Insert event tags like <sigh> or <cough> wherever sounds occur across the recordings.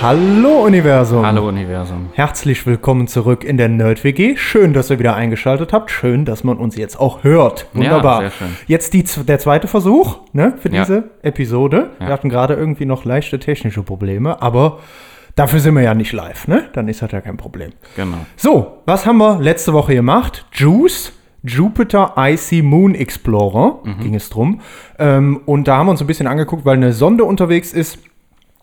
Hallo Universum. Hallo Universum. Herzlich willkommen zurück in der Nerd WG. Schön, dass ihr wieder eingeschaltet habt. Schön, dass man uns jetzt auch hört. Wunderbar. sehr schön. Jetzt die, der zweite Versuch ne, für Ja. diese Episode. Wir Ja. hatten gerade irgendwie noch leichte technische Probleme, aber dafür sind wir ja nicht live. Ne? Dann ist das ja kein Problem. Genau. So, was haben wir letzte Woche gemacht? JUICE, Jupiter Icy Moon Explorer, ging es drum. Ähm, und da haben wir uns ein bisschen angeguckt, weil eine Sonde unterwegs ist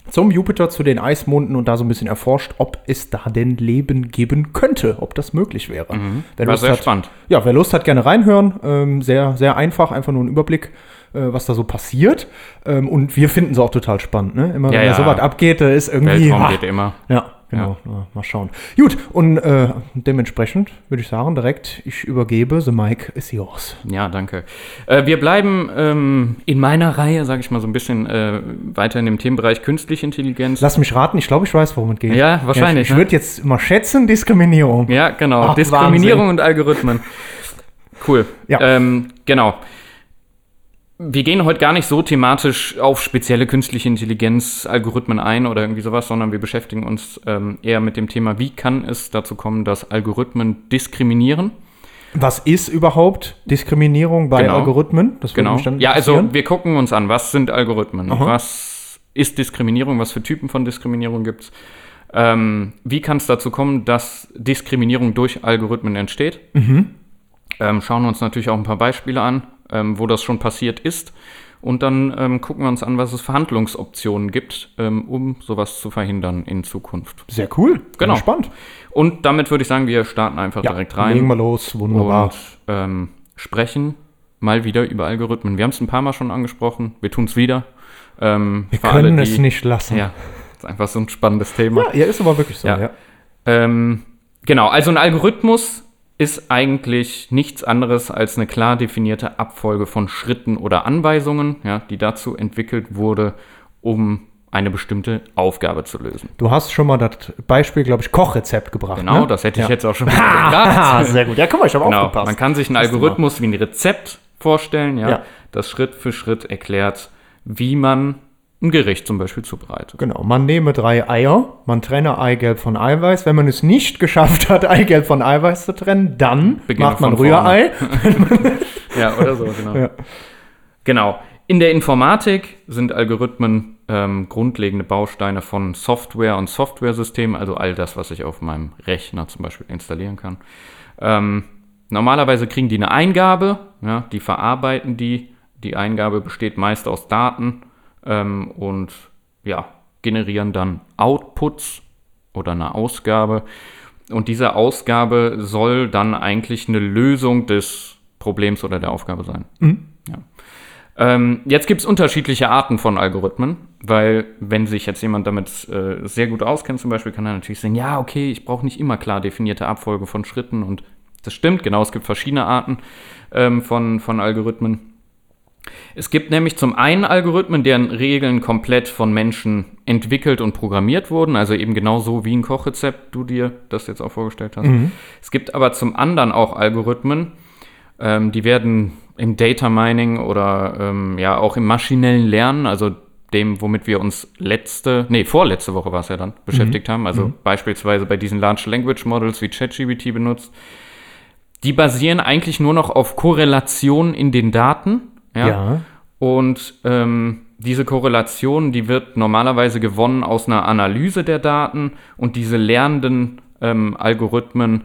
zum Jupiter, zu den Eismonden und da so ein bisschen erforscht, ob es da denn Leben geben könnte, ob das möglich wäre. Wer Mhm. War Lust sehr hat, spannend. Ja, wer Lust hat, gerne reinhören. Ähm, sehr, sehr einfach, einfach nur ein Überblick, äh, was da so passiert. Ähm, und wir finden es auch total spannend. Ne? Immer Ja, wenn da ja. sowas abgeht, da ist irgendwie. Weltraum ha, geht immer. ja, genau. Ja, mal schauen. Gut, und äh, dementsprechend würde ich sagen, direkt, ich übergebe, the mic is yours. Ja, danke. Äh, wir bleiben ähm, in meiner Reihe, sage ich mal, so ein bisschen äh, weiter in dem Themenbereich künstliche Intelligenz. Lass mich raten, ich glaube, ich weiß, worum es geht. Ja, wahrscheinlich, ich ich ne? würde jetzt mal schätzen, Diskriminierung. Ja, genau. Ach, Diskriminierung Wahnsinn. und Algorithmen. Cool. Ja. Ähm, genau. Wir gehen heute gar nicht so thematisch auf spezielle künstliche Intelligenz, Algorithmen ein oder irgendwie sowas, sondern wir beschäftigen uns ähm, eher mit dem Thema, wie kann es dazu kommen, dass Algorithmen diskriminieren. Was ist überhaupt Diskriminierung bei Genau. Algorithmen? Das Genau. Ja, also wir gucken uns an, was sind Algorithmen? Aha. Was ist Diskriminierung? Was für Typen von Diskriminierung gibt es? Ähm, wie kann es dazu kommen, dass Diskriminierung durch Algorithmen entsteht? Mhm. Ähm, schauen wir uns natürlich auch ein paar Beispiele an, ähm, wo das schon passiert ist. Und dann ähm, gucken wir uns an, was es für Handlungsoptionen gibt, ähm, um sowas zu verhindern in Zukunft. Sehr cool. Genau. Spannend. Und damit würde ich sagen, wir starten einfach direkt rein Legen wir los. Wunderbar. und ähm, sprechen mal wieder über Algorithmen. Wir haben es ein paar Mal schon angesprochen, wir tun es wieder. Ähm, wir können alle, es nicht lassen. Ja, ist einfach so ein spannendes Thema. Ja, ja, ist aber wirklich so. Ja. Ja. Ähm, genau, also ein Algorithmus ist eigentlich nichts anderes als eine klar definierte Abfolge von Schritten oder Anweisungen, ja, die dazu entwickelt wurde, um eine bestimmte Aufgabe zu lösen. Du hast schon mal das Beispiel, glaube ich, Kochrezept gebracht. Genau, ne? das hätte ich ja. jetzt auch schon mal <laughs> gebracht. Sehr gut. Ja, guck mal, ich habe Genau, aufgepasst. man kann sich einen. Algorithmus wie ein Rezept vorstellen, ja, Ja. das Schritt für Schritt erklärt, wie man ein Gericht zum Beispiel zubereitet. Genau, man nehme drei Eier, man trenne Eigelb von Eiweiß. Wenn man es nicht geschafft hat, <laughs> Eigelb von Eiweiß zu trennen, dann Beginne macht man Rührei. <laughs> Ja, oder so, genau. Ja. Genau. In der Informatik sind Algorithmen ähm, grundlegende Bausteine von Software und Softwaresystemen, also all das, was ich auf meinem Rechner zum Beispiel installieren kann. Ähm, normalerweise kriegen die eine Eingabe, ja, die verarbeiten die. Die Eingabe besteht meist aus Daten ähm, und ja, generieren dann Outputs oder eine Ausgabe. Und diese Ausgabe soll dann eigentlich eine Lösung des Problems oder der Aufgabe sein. Ja. Ähm, jetzt gibt es unterschiedliche Arten von Algorithmen, weil wenn sich jetzt jemand damit äh, sehr gut auskennt, zum Beispiel, kann er natürlich sagen, ja, okay, ich brauche nicht immer klar definierte Abfolge von Schritten und das stimmt, genau, es gibt verschiedene Arten ähm, von, von Algorithmen. Es gibt nämlich zum einen Algorithmen, deren Regeln komplett von Menschen entwickelt und programmiert wurden, also eben genau so wie ein Kochrezept du dir das jetzt auch vorgestellt hast. Es gibt aber zum anderen auch Algorithmen, ähm, die werden im Data Mining oder ähm, ja auch im maschinellen Lernen, also dem, womit wir uns letzte, nee, vorletzte Woche war es ja dann, beschäftigt haben, also beispielsweise bei diesen Large Language Models wie ChatGPT benutzt, die basieren eigentlich nur noch auf Korrelation in den Daten. Ja. Ja. Und ähm, diese Korrelation, die wird normalerweise gewonnen aus einer Analyse der Daten und diese lernenden ähm, Algorithmen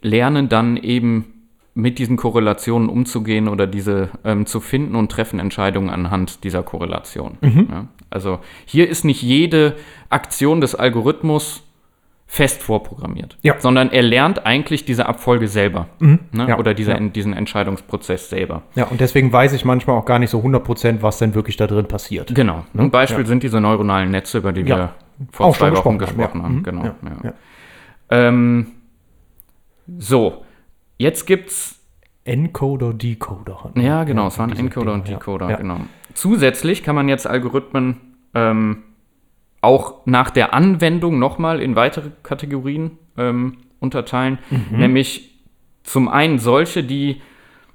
lernen dann eben mit diesen Korrelationen umzugehen oder diese ähm, zu finden und treffen Entscheidungen anhand dieser Korrelation. Ja? Also hier ist nicht jede Aktion des Algorithmus fest vorprogrammiert, Ja. sondern er lernt eigentlich diese Abfolge selber ne? Ja, oder diese, ja. diesen Entscheidungsprozess selber. Ja, und deswegen weiß ich manchmal auch gar nicht so 100%, was denn wirklich da drin passiert. Genau. Ein Beispiel sind diese neuronalen Netze, über die wir vor Auch zwei Wochen gesprochen haben. Mhm. Genau. Ähm, So, jetzt gibt's Encoder, Decoder. Ja, genau, es waren Encoder und Dinge, ja. Decoder, genau. Zusätzlich kann man jetzt Algorithmen ähm, auch nach der Anwendung nochmal in weitere Kategorien ähm, unterteilen, Mhm. nämlich zum einen solche, die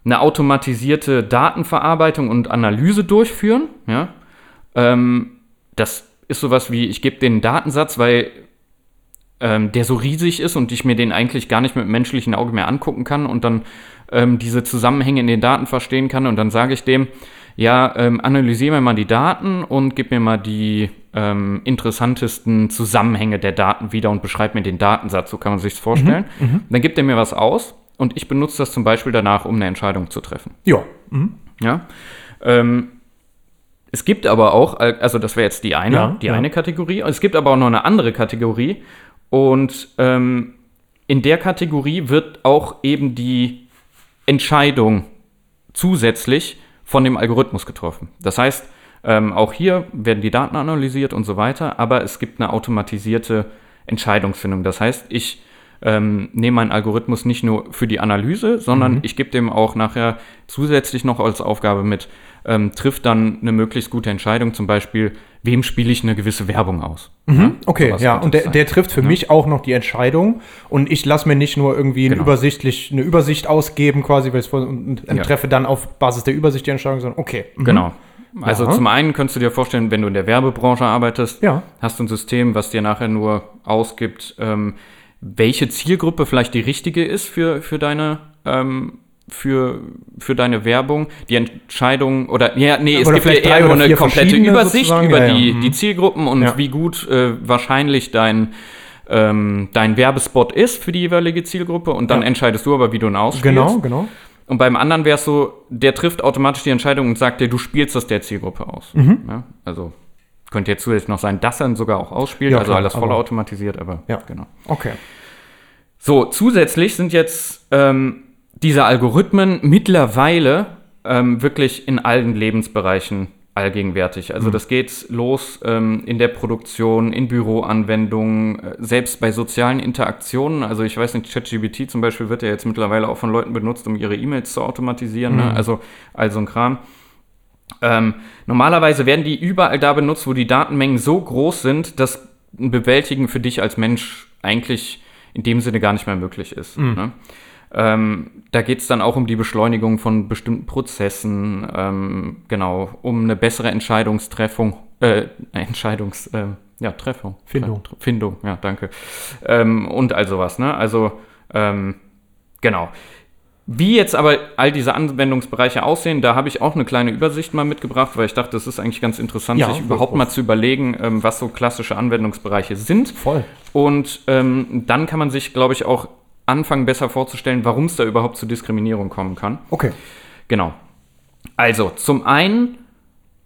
eine automatisierte Datenverarbeitung und Analyse durchführen. Ja? Ähm, das ist sowas wie, ich gebe den Datensatz, weil ähm, der so riesig ist und ich mir den eigentlich gar nicht mit menschlichen Auge mehr angucken kann und dann ähm, diese Zusammenhänge in den Daten verstehen kann und dann sage ich dem, ja, ähm, analysiere mir mal die Daten und gib mir mal die ähm, interessantesten Zusammenhänge der Daten wieder und beschreib mir den Datensatz, so kann man sich vorstellen. Dann gibt er mir was aus und ich benutze das zum Beispiel danach, um eine Entscheidung zu treffen. Ja. Mhm. Ja. Ähm, es gibt aber auch, also das wäre jetzt die eine, Ja, die ja. eine Kategorie. Es gibt aber auch noch eine andere Kategorie. Und ähm, in der Kategorie wird auch eben die Entscheidung zusätzlich von dem Algorithmus getroffen. Das heißt, ähm, auch hier werden die Daten analysiert und so weiter, aber es gibt eine automatisierte Entscheidungsfindung. Das heißt, ich ähm, nehme meinen Algorithmus nicht nur für die Analyse, sondern ich gebe dem auch nachher zusätzlich noch als Aufgabe mit, ähm, trifft dann eine möglichst gute Entscheidung, zum Beispiel, wem spiele ich eine gewisse Werbung aus. Ja, Okay, ja, und der, der trifft für mich auch noch die Entscheidung und ich lasse mir nicht nur irgendwie eine, Genau. übersichtlich, eine Übersicht ausgeben, quasi, weil ich vor- und, und Ja. treffe dann auf Basis der Übersicht die Entscheidung, sondern okay. mhm. Genau. Also Ja. zum einen könntest du dir vorstellen, wenn du in der Werbebranche arbeitest, Ja. hast du ein System, was dir nachher nur ausgibt, ähm, welche Zielgruppe vielleicht die richtige ist für, für deine ähm, für, für deine Werbung, die Entscheidung oder ja, nee, es Oder gibt dir vielleicht drei eher nur eine komplette Übersicht über ja, ja, die, mhm. die Zielgruppen und Ja. wie gut äh, wahrscheinlich dein ähm, dein Werbespot ist für die jeweilige Zielgruppe und dann Ja. entscheidest du aber, wie du ihn ausspielst. Genau, genau. Und beim anderen wäre es so, der trifft automatisch die Entscheidung und sagt dir, du spielst das der Zielgruppe aus. Mhm. Ja, also könnte jetzt zusätzlich noch sein, dass er ihn sogar auch ausspielt, Ja, also klar, alles voll aber- automatisiert, aber Ja. genau. Okay. So, zusätzlich sind jetzt ähm, diese Algorithmen mittlerweile ähm, wirklich in allen Lebensbereichen allgegenwärtig. Also das geht los ähm, in der Produktion, in Büroanwendungen, äh, selbst bei sozialen Interaktionen. Also ich weiß nicht, ChatGPT zum Beispiel wird ja jetzt mittlerweile auch von Leuten benutzt, um ihre E-Mails zu automatisieren. Ne? Also, also ein Kram. Ähm, normalerweise werden die überall da benutzt, wo die Datenmengen so groß sind, dass ein Bewältigen für dich als Mensch eigentlich in dem Sinne gar nicht mehr möglich ist. Ne? Ähm, da geht es dann auch um die Beschleunigung von bestimmten Prozessen, ähm, genau, um eine bessere Entscheidungstreffung, äh, Entscheidungs, ähm, ja, Treffung. Findung. Tre- Findung, ja, danke. Ähm, und all sowas, ne? Also, ähm, genau. Wie jetzt aber all diese Anwendungsbereiche aussehen, da habe ich auch eine kleine Übersicht mal mitgebracht, weil ich dachte, das ist eigentlich ganz interessant, Ja, sich überhaupt voll. mal zu überlegen, ähm, was so klassische Anwendungsbereiche sind. Voll. Und ähm, dann kann man sich, glaube ich, auch anfangen, besser vorzustellen, warum es da überhaupt zu Diskriminierung kommen kann. Okay. Genau. Also, zum einen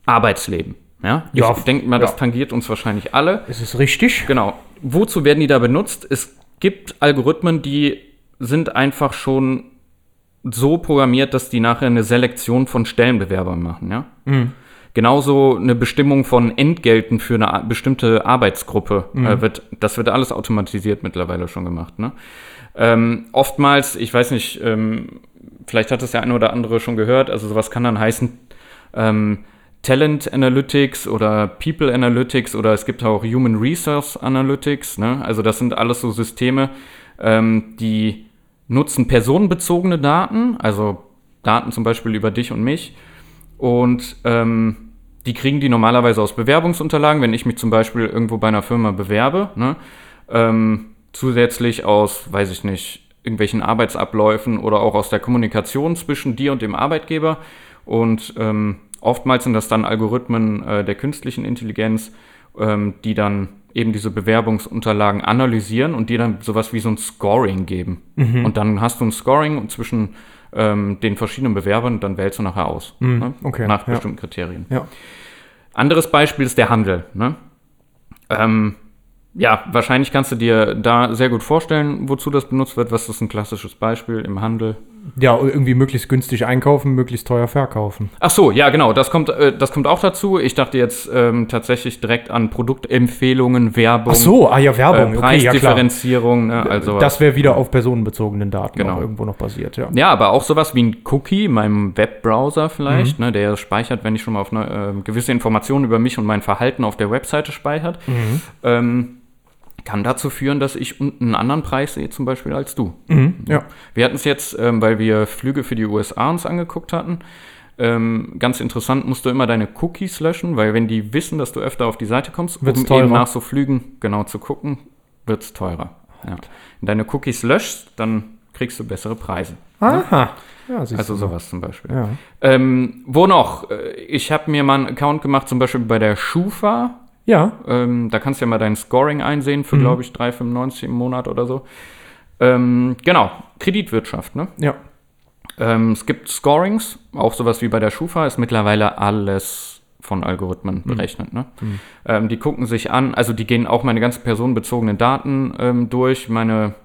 Arbeitsleben. Ja, Ja, ich denke mal, das ja. tangiert uns wahrscheinlich alle. Ist es richtig? Genau. Wozu werden die da benutzt? Es gibt Algorithmen, die sind einfach schon so programmiert, dass die nachher eine Selektion von Stellenbewerbern machen, ja? Genauso eine Bestimmung von Entgelten für eine bestimmte Arbeitsgruppe äh, wird, das wird alles automatisiert mittlerweile schon gemacht, ne? Ähm, oftmals, ich weiß nicht, ähm, vielleicht hat es der eine oder andere schon gehört, also sowas kann dann heißen, ähm, Talent Analytics oder People Analytics oder es gibt auch Human Resource Analytics. Ne? Also das sind alles so Systeme, ähm, die nutzen personenbezogene Daten, also Daten zum Beispiel über dich und mich. Und ähm, die kriegen die normalerweise aus Bewerbungsunterlagen, wenn ich mich zum Beispiel irgendwo bei einer Firma bewerbe. Ne? Ähm, zusätzlich aus, weiß ich nicht, irgendwelchen Arbeitsabläufen oder auch aus der Kommunikation zwischen dir und dem Arbeitgeber. Und ähm, oftmals sind das dann Algorithmen äh, der künstlichen Intelligenz, ähm, die dann eben diese Bewerbungsunterlagen analysieren und dir dann sowas wie so ein Scoring geben. Und dann hast du ein Scoring zwischen ähm, den verschiedenen Bewerbern und dann wählst du nachher aus. ne? okay, Nach ja. bestimmten Kriterien. Ja. Anderes Beispiel ist der Handel. Ne? Ähm, ja, wahrscheinlich kannst du dir da sehr gut vorstellen, wozu das benutzt wird. Was ist ein klassisches Beispiel im Handel? Ja, irgendwie möglichst günstig einkaufen, möglichst teuer verkaufen. Ach so, ja, genau, das kommt, äh, das kommt auch dazu. Ich dachte jetzt ähm, tatsächlich direkt an Produktempfehlungen, Werbung. Ach so, ah ja, äh, Werbung. okay, ja. Preisdifferenzierung, ne, also Das wäre wieder auf personenbezogenen Daten Genau. auch irgendwo noch basiert, ja. Ja, aber auch sowas wie ein Cookie in meinem Webbrowser Mhm. vielleicht, ne, der speichert, wenn ich schon mal auf eine, äh, gewisse Informationen über mich und mein Verhalten auf der Webseite speichert, Mhm. ähm, kann dazu führen, dass ich unten einen anderen Preis sehe, zum Beispiel als du. Ja. Wir hatten es jetzt, ähm, weil wir Flüge für die USA uns angeguckt hatten. Ähm, ganz interessant, musst du immer deine Cookies löschen, weil wenn die wissen, dass du öfter auf die Seite kommst, Wird's um teurer. eben nach so Flügen genau zu gucken, wird es teurer. Ja. Wenn deine Cookies löscht, dann kriegst du bessere Preise. Aha. Ja, siehst Also sowas zum Beispiel. Ja. Ähm, wo noch? Äh, Ich habe mir mal einen Account gemacht, zum Beispiel bei der Schufa. Ja, Ähm, da kannst du ja mal dein Scoring einsehen Mhm. für, glaube ich, 3,95 im Monat oder so. Ähm, genau, Kreditwirtschaft, ne? ja. Ähm, es gibt Scorings, auch sowas wie bei der Schufa, ist mittlerweile alles von Algorithmen berechnet. Ne? Ähm, die gucken sich an, also die gehen auch meine ganzen personenbezogenen Daten ähm, durch, meine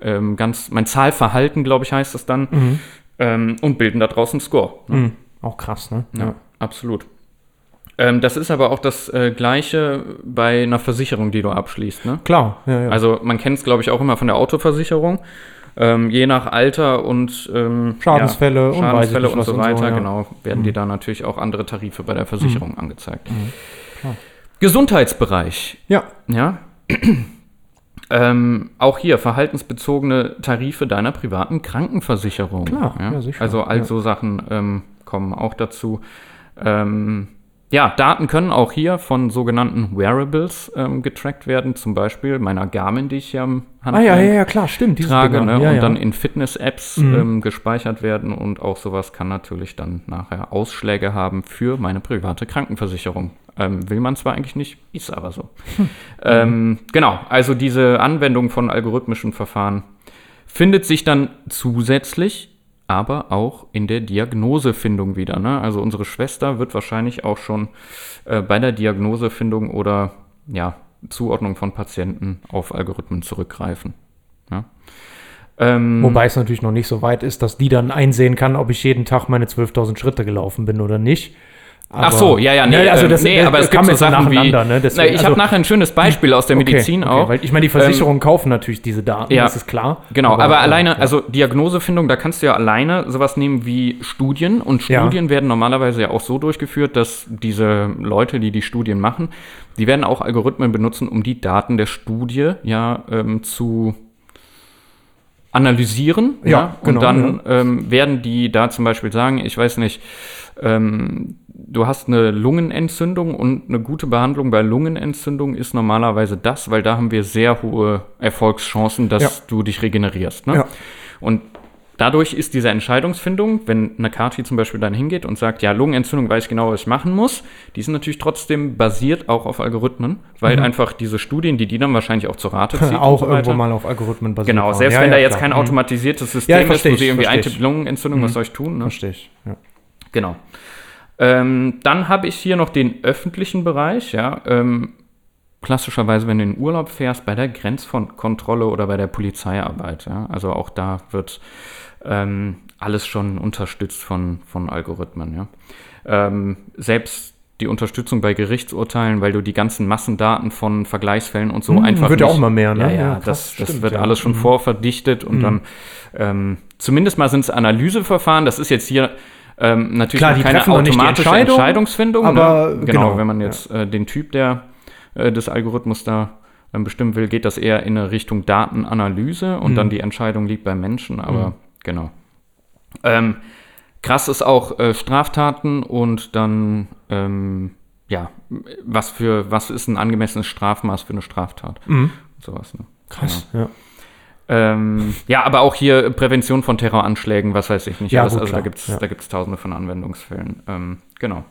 ähm, ganz, mein Zahlverhalten, glaube ich, heißt das dann, ähm, und bilden da draußen Score. Ne? Hm. Auch krass, ne? Ja, absolut. Ähm, das ist aber auch das äh, Gleiche bei einer Versicherung, die du abschließt. Ne? Klar, ja, ja. Also man kennt es, glaube ich, auch immer von der Autoversicherung. Ähm, je nach Alter und ähm, Schadensfälle und ja, Schadensfälle und was so und so, weiter, ja. Mhm. genau, werden dir da natürlich auch andere Tarife bei der Versicherung angezeigt. Klar. Gesundheitsbereich, ja. ja. <clears throat> ähm, auch hier verhaltensbezogene Tarife deiner privaten Krankenversicherung. Klar, ja? ja, sicher, Also all so Sachen ähm, kommen auch dazu. Ähm, ja, Daten können auch hier von sogenannten Wearables ähm, getrackt werden, zum Beispiel meiner Garmin, die ich hier am Ah ja, ja, Handgelenk ja, klar, stimmt. Trage, ne? ja, und ja. dann in Fitness-Apps Mhm. ähm, gespeichert werden und auch sowas kann natürlich dann nachher Ausschläge haben für meine private Krankenversicherung. Ähm, will man zwar eigentlich nicht, ist aber so. Hm. <laughs> Ähm, genau, also diese Anwendung von algorithmischen Verfahren findet sich dann zusätzlich aber auch in der Diagnosefindung wieder. Ne? Also unsere Schwester wird wahrscheinlich auch schon äh, bei der Diagnosefindung oder ja, Zuordnung von Patienten auf Algorithmen zurückgreifen. Ja? Ähm, Wobei es natürlich noch nicht so weit ist, dass die dann einsehen kann, ob ich jeden Tag meine 12.000 Schritte gelaufen bin oder nicht. Ach so, ja, ja, nee, Ne, also ähm, das, nee das aber es gibt so Sachen wie, ne? Deswegen, na, ich also- habe nachher ein schönes Beispiel aus der Medizin okay, auch. Weil ich meine, die Versicherungen kaufen natürlich diese Daten, ja. das ist klar. Genau, aber, äh, alleine, ja. also Diagnosefindung, da kannst du ja alleine sowas nehmen wie Studien. Und Ja. Studien werden normalerweise ja auch so durchgeführt, dass diese Leute, die die Studien machen, die werden auch Algorithmen benutzen, um die Daten der Studie ja ähm, zu analysieren. Ja, und genau, dann ähm, werden die da zum Beispiel sagen, ich weiß nicht, ähm, du hast eine Lungenentzündung und eine gute Behandlung bei Lungenentzündung ist normalerweise das, weil da haben wir sehr hohe Erfolgschancen, dass Ja. du dich regenerierst. Ne? Ja. Und dadurch ist diese Entscheidungsfindung, wenn eine Kati zum Beispiel dann hingeht und sagt, ja, Lungenentzündung weiß ich genau, was ich machen muss, die sind natürlich trotzdem basiert auch auf Algorithmen, weil einfach diese Studien, die die dann wahrscheinlich auch zur Rate zieht Mhm. auch so irgendwo mal auf Algorithmen basiert. Genau, selbst Ja, wenn da jetzt kein Mhm. automatisiertes System ist, wo sie irgendwie eintippt. Lungenentzündung, was soll ich tun? Ne? Verstehe ich. Ja. Genau. Ähm, dann habe ich hier noch den öffentlichen Bereich, ja. Ähm, klassischerweise, wenn du in Urlaub fährst, bei der Grenzkontrolle oder bei der Polizeiarbeit, ja. Also auch da wird ähm, alles schon unterstützt von, von Algorithmen, ja. Ähm, selbst die Unterstützung bei Gerichtsurteilen, weil du die ganzen Massendaten von Vergleichsfällen und so Hm, einfach wird ja auch immer mehr, ne? Ja, ja, Ja, krass, das, das stimmt, wird ja. alles schon Mhm. vorverdichtet und dann ähm, zumindest mal sind es Analyseverfahren. Das ist jetzt hier ähm, natürlich Klar, keine automatische Entscheidung, Entscheidungsfindung. aber ne? genau, genau, wenn man jetzt äh, den Typ der äh, des Algorithmus da ähm, bestimmen will, geht das eher in eine Richtung Datenanalyse und Mhm. dann die Entscheidung liegt beim Menschen. Aber genau. Ähm, krass ist auch äh, Straftaten und dann ähm, ja, was für was ist ein angemessenes Strafmaß für eine Straftat? Mhm. Sowas. Ne? Krass, ja. Ähm, ja, aber auch hier Prävention von Terroranschlägen, was weiß ich nicht. Ja, alles. gut, also da klar, gibt es ja. da gibt's tausende von Anwendungsfällen. Ähm, genau.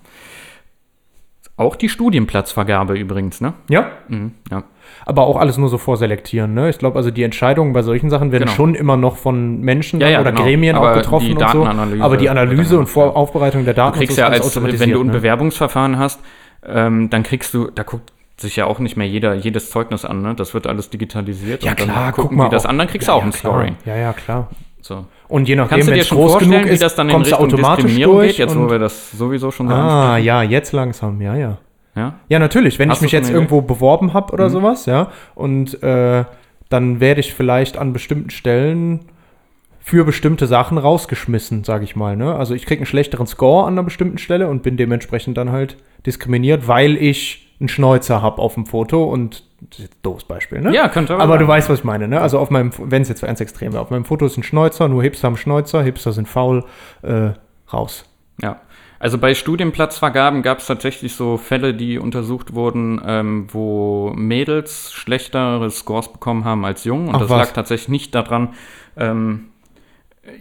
Auch die Studienplatzvergabe übrigens, ne? Ja, Mhm, ja. aber auch alles nur so vorselektieren. Ne? Ich glaube, also die Entscheidungen bei solchen Sachen werden Genau. schon immer noch von Menschen Ja, ja, oder genau. Gremien Aber auch getroffen und so. Aber die Analyse und Vor. Aufbereitung der Daten Du kriegst ja, als, wenn du ein ne? Bewerbungsverfahren hast, ähm, dann kriegst du, da guckt sich ja auch nicht mehr jeder jedes Zeugnis an, ne? Das wird alles digitalisiert. Ja und dann klar, gucken guck mal. die das auch- an, dann kriegst ja, du auch ja, ein klar. Scoring. Ja, ja, klar. So. Und je nachdem, wenn es groß genug wie ist, das dann in Richtung automatisch Diskriminierung durch. geht, jetzt wo wir das sowieso schon so ah, ja, jetzt langsam, ja, ja. Ja? Ja, natürlich. Wenn Hast ich mich jetzt Idee? irgendwo beworben habe Mhm. oder sowas, ja, und äh, dann werde ich vielleicht an bestimmten Stellen für bestimmte Sachen rausgeschmissen, sage ich mal. Ne? Also ich kriege einen schlechteren Score an einer bestimmten Stelle und bin dementsprechend dann halt diskriminiert, weil ich einen Schnäuzer habe auf dem Foto und das ist jetzt ein doofes Beispiel, ne? Ja, könnte aber Aber du weißt, was ich meine, ne? Also auf meinem, wenn es jetzt ganz extrem wäre, auf meinem Foto ist ein Schnäuzer, nur Hipster haben Schnäuzer, Hipster sind faul, äh, raus. Ja. Also bei Studienplatzvergaben gab es tatsächlich so Fälle, die untersucht wurden, ähm, wo Mädels schlechtere Scores bekommen haben als Jungen. Und Ach, das was? lag tatsächlich nicht daran. Ähm,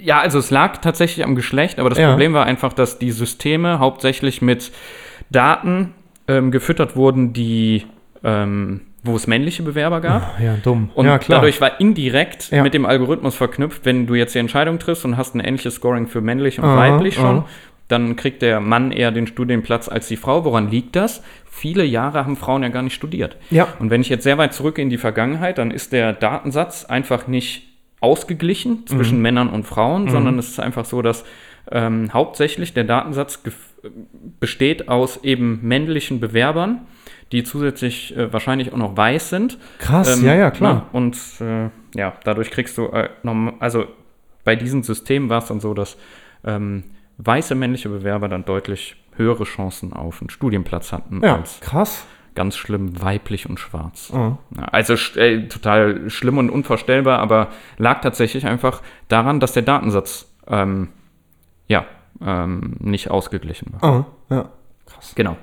ja, also es lag tatsächlich am Geschlecht, aber das Ja. Problem war einfach, dass die Systeme hauptsächlich mit Daten ähm, gefüttert wurden, die ähm, wo es männliche Bewerber gab. Ja, dumm. Und ja, klar. dadurch war indirekt Ja. mit dem Algorithmus verknüpft, wenn du jetzt die Entscheidung triffst und hast ein ähnliches Scoring für männlich und Aha, weiblich schon, aha. dann kriegt der Mann eher den Studienplatz als die Frau. Woran liegt das? Viele Jahre haben Frauen ja gar nicht studiert. Ja. Und wenn ich jetzt sehr weit zurück in die Vergangenheit, dann ist der Datensatz einfach nicht ausgeglichen zwischen Mhm. Männern und Frauen, sondern es ist einfach so, dass ähm, hauptsächlich der Datensatz besteht aus eben männlichen Bewerbern, die zusätzlich äh, wahrscheinlich auch noch weiß sind. Krass, Ähm, ja, ja, klar. ne? Und äh, ja, dadurch kriegst du, äh, also bei diesem System war es dann so, dass ähm, weiße männliche Bewerber dann deutlich höhere Chancen auf einen Studienplatz hatten Ja, als krass. ganz schlimm weiblich und schwarz. Mhm. Also äh, total schlimm und unvorstellbar, aber lag tatsächlich einfach daran, dass der Datensatz ähm, ja ähm, nicht ausgeglichen war. Ah, ja. Genau.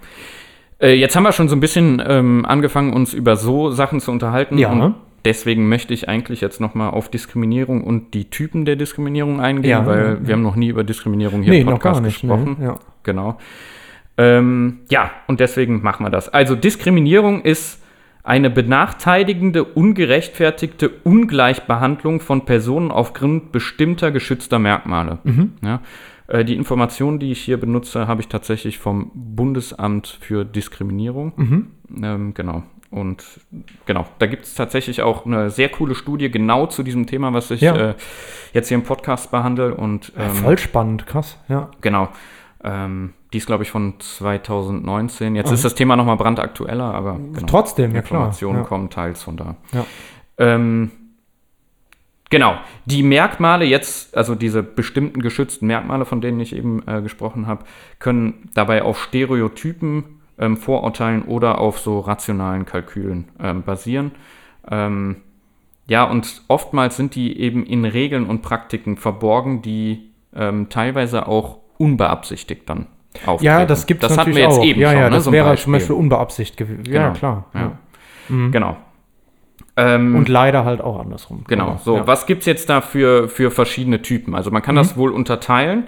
Äh, jetzt haben wir schon so ein bisschen ähm, angefangen, uns über so Sachen zu unterhalten. Ja. Und deswegen möchte ich eigentlich jetzt nochmal auf Diskriminierung und die Typen der Diskriminierung eingehen, Ja, weil ja. wir haben noch nie über Diskriminierung hier Nee, im Podcast nicht. gesprochen. Ne? Ja. Genau. Ähm, ja, und deswegen machen wir das. Also Diskriminierung ist eine benachteiligende, ungerechtfertigte Ungleichbehandlung von Personen aufgrund bestimmter geschützter Merkmale. Ja, äh, die Informationen, die ich hier benutze, habe ich tatsächlich vom Bundesamt für Diskriminierung. Ähm, genau. Und genau, da gibt es tatsächlich auch eine sehr coole Studie genau zu diesem Thema, was ich Ja. äh, jetzt hier im Podcast behandle. Und ähm, voll spannend, krass. Ja. Genau. Ähm, die ist, glaube ich, von 2019. Jetzt ist das Thema nochmal brandaktueller, aber genau, Trotzdem, ja klar. Informationen Ja. kommen teils von da. Ja. Ähm, genau. Die Merkmale jetzt, also diese bestimmten geschützten Merkmale, von denen ich eben äh, gesprochen habe, können dabei auf Stereotypen, ähm, Vorurteilen oder auf so rationalen Kalkülen ähm, basieren. Ähm, ja, und oftmals sind die eben in Regeln und Praktiken verborgen, die ähm, teilweise auch unbeabsichtigt dann auftreten. Ja, das gibt es das hatten natürlich wir jetzt auch. eben ja, schon, ja, ne, das so wäre Beispiel. zum Beispiel unbeabsichtigt gewesen. Ja, Genau. klar. Ja. Ja. Genau. Ähm, Und leider halt auch andersrum. Genau, Aber, so, ja. was gibt es jetzt da für, für verschiedene Typen? Also man kann das wohl unterteilen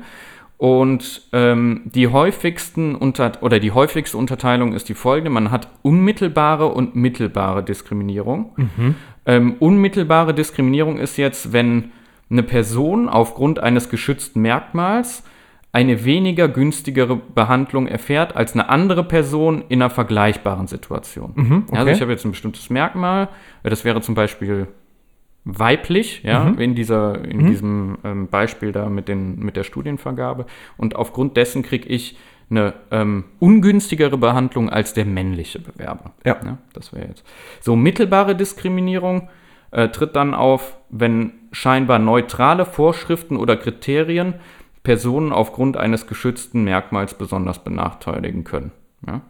und ähm, die häufigsten unter oder die häufigste Unterteilung ist die folgende: Man hat unmittelbare und mittelbare Diskriminierung. Ähm, unmittelbare Diskriminierung ist jetzt, wenn eine Person aufgrund eines geschützten Merkmals eine weniger günstigere Behandlung erfährt als eine andere Person in einer vergleichbaren Situation. okay. Also ich habe jetzt ein bestimmtes Merkmal, das wäre zum Beispiel weiblich, ja, in dieser, in diesem ähm, Beispiel da mit, den, mit der Studienvergabe. Und aufgrund dessen kriege ich eine ähm, ungünstigere Behandlung als der männliche Bewerber. Ja. das wäre jetzt. So mittelbare Diskriminierung äh, tritt dann auf, wenn scheinbar neutrale Vorschriften oder Kriterien Personen aufgrund eines geschützten Merkmals besonders benachteiligen können. Ja?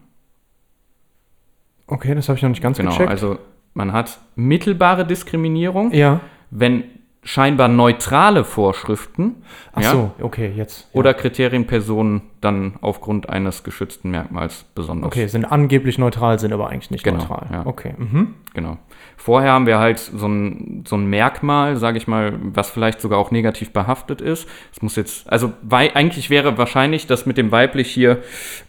Okay, das habe ich noch nicht ganz Genau, gecheckt. also man hat mittelbare Diskriminierung, ja. wenn scheinbar neutrale Vorschriften Ach ja, so, okay, jetzt. Ja. oder Kriterien Personen dann aufgrund eines geschützten Merkmals besonders. Okay, sind angeblich neutral, sind aber eigentlich nicht Genau, neutral. ja. Okay. Mhm. Genau. Vorher haben wir halt so ein, so ein Merkmal, sage ich mal, was vielleicht sogar auch negativ behaftet ist. Es muss jetzt, also eigentlich wäre wahrscheinlich das mit dem weiblich hier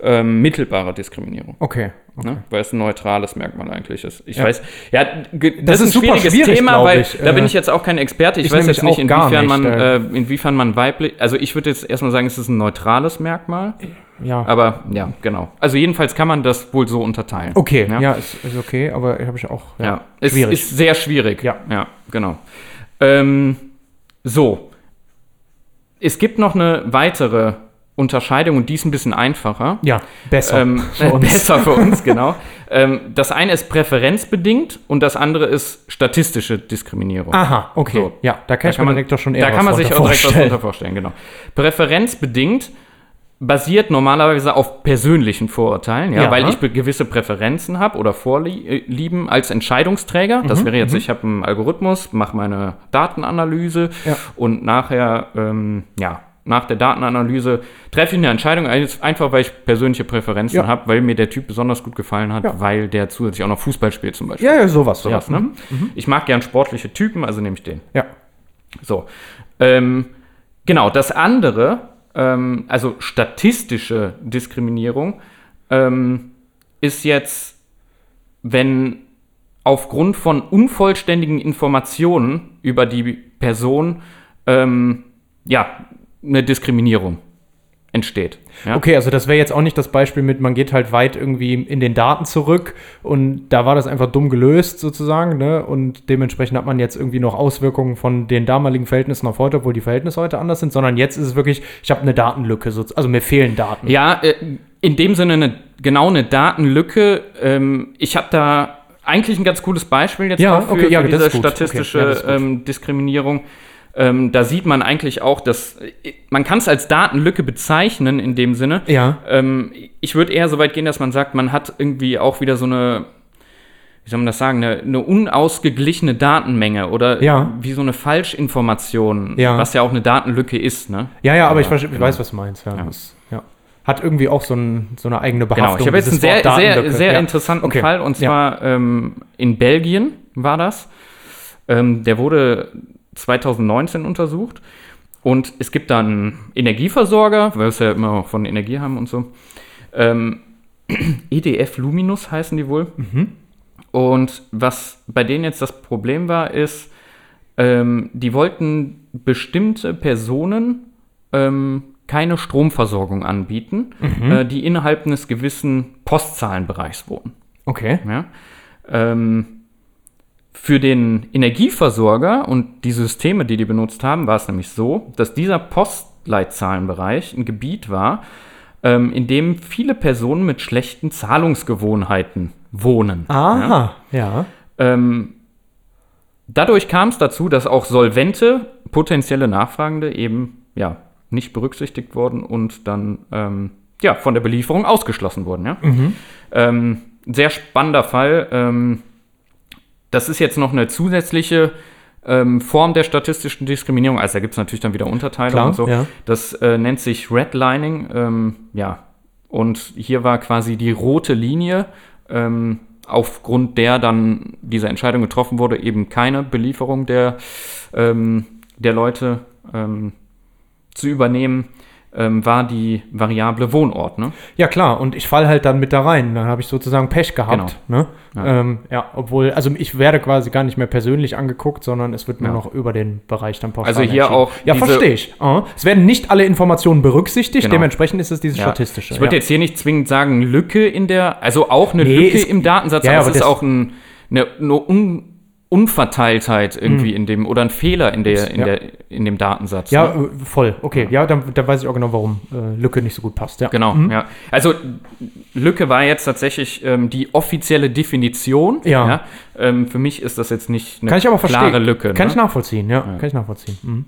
ähm, mittelbare Diskriminierung. Okay. Ne? Weil es ein neutrales Merkmal eigentlich ist. Ich Ja. weiß, ja, Das das, ist ein schwieriges schwierig, Thema, weil ich. da bin Äh, ich jetzt auch kein Experte. Ich, ich weiß jetzt nicht, inwiefern nicht, man, äh, äh, inwiefern man weiblich, also ich würde jetzt erstmal sagen, es ist ein neutrales Merkmal, Ja. aber ja, genau. Also jedenfalls kann man das wohl so unterteilen. okay, ja, ja. ist, ist okay, aber habe ich auch. Ja, Ja, es schwierig. ist sehr schwierig. Ja. ja genau. Ähm, so, es gibt noch eine weitere Unterscheidung und die ist ein bisschen einfacher. Ja, besser. Ähm, für uns. <laughs> Besser für uns, <laughs> genau. ähm, das eine ist präferenzbedingt und das andere ist statistische Diskriminierung. Aha, okay. So. Ja, da kann ich mir direkt doch schon eher Da kann man sich auch direkt was darunter vorstellen, genau. Präferenzbedingt basiert normalerweise auf persönlichen Vorurteilen, ja, Ja. weil ich gewisse Präferenzen habe oder Vorlieben als Entscheidungsträger. Mhm, Das wäre jetzt, ich habe einen Algorithmus, mache meine Datenanalyse Ja. und nachher, ähm, ja, nach der Datenanalyse treffe ich eine Entscheidung, ein- einfach weil ich persönliche Präferenzen Ja. habe, weil mir der Typ besonders gut gefallen hat, Ja. weil der zusätzlich auch noch Fußball spielt zum Beispiel. Ja, ja, sowas. Sowas, ja. ne? Ich mag gern sportliche Typen, also nehme ich den. Ja. So. Ähm, genau, das andere, ähm, also statistische Diskriminierung, ähm, ist jetzt, wenn aufgrund von unvollständigen Informationen über die Person ähm, ja, eine Diskriminierung entsteht. Ja? Okay, also das wäre jetzt auch nicht das Beispiel mit, man geht halt weit irgendwie in den Daten zurück und da war das einfach dumm gelöst sozusagen, ne? Und dementsprechend hat man jetzt irgendwie noch Auswirkungen von den damaligen Verhältnissen auf heute, obwohl die Verhältnisse heute anders sind, sondern jetzt ist es wirklich, ich habe eine Datenlücke, so, also mir fehlen Daten. Ja, äh, in dem Sinne eine, genau eine Datenlücke. Ähm, ich habe da eigentlich ein ganz cooles Beispiel jetzt Ja, für, okay, ja, für diese ist gut. Okay, statistische ja, ähm, Diskriminierung. Ähm, da sieht man eigentlich auch, dass äh, man kann es als Datenlücke bezeichnen in dem Sinne. Ja. Ähm, ich würde eher so weit gehen, dass man sagt, man hat irgendwie auch wieder so eine, wie soll man das sagen, eine, eine unausgeglichene Datenmenge oder Ja. wie so eine Falschinformation, Ja. was ja auch eine Datenlücke ist. Ne? Ja, ja, aber ich, Aber, verste- ich genau. weiß, was du meinst. Ja, Das. Hat irgendwie auch so, ein, so eine eigene Genau, Behaftung. ich habe jetzt einen sehr, sehr, sehr interessanten Okay. Fall und zwar ähm, in Belgien war das. Ähm, der wurde 2019 untersucht und es gibt da einen Energieversorger, weil wir es ja immer auch von Energie haben und so. Ähm, <clears throat> EDF Luminus heißen die wohl. Und was bei denen jetzt das Problem war, ist, ähm, die wollten bestimmte Personen ähm, keine Stromversorgung anbieten, äh, die innerhalb eines gewissen Postzahlenbereichs wohnen. Okay. Ja? Ähm, für den Energieversorger und die Systeme, die die benutzt haben, war es nämlich so, dass dieser Postleitzahlenbereich ein Gebiet war, ähm, in dem viele Personen mit schlechten Zahlungsgewohnheiten wohnen. Ja? Aha, ja. Ähm, dadurch kam es dazu, dass auch solvente potenzielle Nachfragende eben ja nicht berücksichtigt wurden und dann ähm, ja von der Belieferung ausgeschlossen wurden. Ja? Ähm, sehr spannender Fall. Das ist jetzt noch eine zusätzliche ähm, Form der statistischen Diskriminierung. Also da gibt es natürlich dann wieder Unterteilungen Klar, und so. ja. Das äh, nennt sich Redlining. Ähm, ja, und hier war quasi die rote Linie, ähm, aufgrund der dann diese Entscheidung getroffen wurde, eben keine Belieferung der, ähm, der Leute ähm, zu übernehmen, ähm, war die Variable Wohnort. Ne? Ja, klar, und ich falle halt dann mit da rein. Dann habe ich sozusagen Pech gehabt. Ne? Ja. Ähm, ja, obwohl, also ich werde quasi gar nicht mehr persönlich angeguckt, sondern es wird nur Ja. noch über den Bereich dann pauschal Also hier auch Ja, verstehe ich. Aha. Es werden nicht alle Informationen berücksichtigt, Genau. dementsprechend ist es dieses Ja. statistische. Ich würde jetzt hier nicht zwingend sagen, Lücke in der, also auch eine Nee, Lücke es- im Datensatz, Ja, aber aber es ist auch ein, eine, eine Un Unverteiltheit irgendwie in dem, oder ein Fehler in, der, in, Ja. der, in dem Datensatz. ja, ne? äh, voll. Okay, ja, dann, dann weiß ich auch genau, warum äh, Lücke nicht so gut passt. Ja. Genau, ja. Also Lücke war jetzt tatsächlich ähm, die offizielle Definition. Ja. Ähm, für mich ist das jetzt nicht eine Kann ich aber verstehen. klare Lücke. Kann ne? ich nachvollziehen, ja. Kann ich nachvollziehen. Mhm.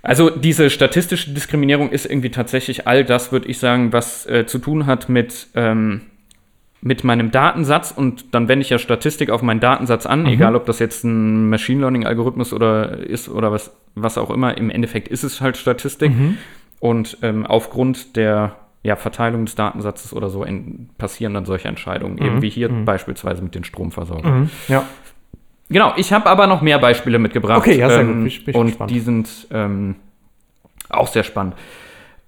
Also diese statistische Diskriminierung ist irgendwie tatsächlich all das, würde ich sagen, was äh, zu tun hat mit, ähm, mit meinem Datensatz. Und dann wende ich ja Statistik auf meinen Datensatz an, egal ob das jetzt ein Machine Learning-Algorithmus oder ist oder was, was auch immer. Im Endeffekt ist es halt Statistik. Und ähm, aufgrund der ja, Verteilung des Datensatzes oder so passieren dann solche Entscheidungen, eben wie hier beispielsweise mit den Stromversorgern. Mhm. Ja. Genau, ich habe aber noch mehr Beispiele mitgebracht. Okay, ja, sehr gut. ähm, Bin ich- ich Und gespannt. die sind ähm, auch sehr spannend.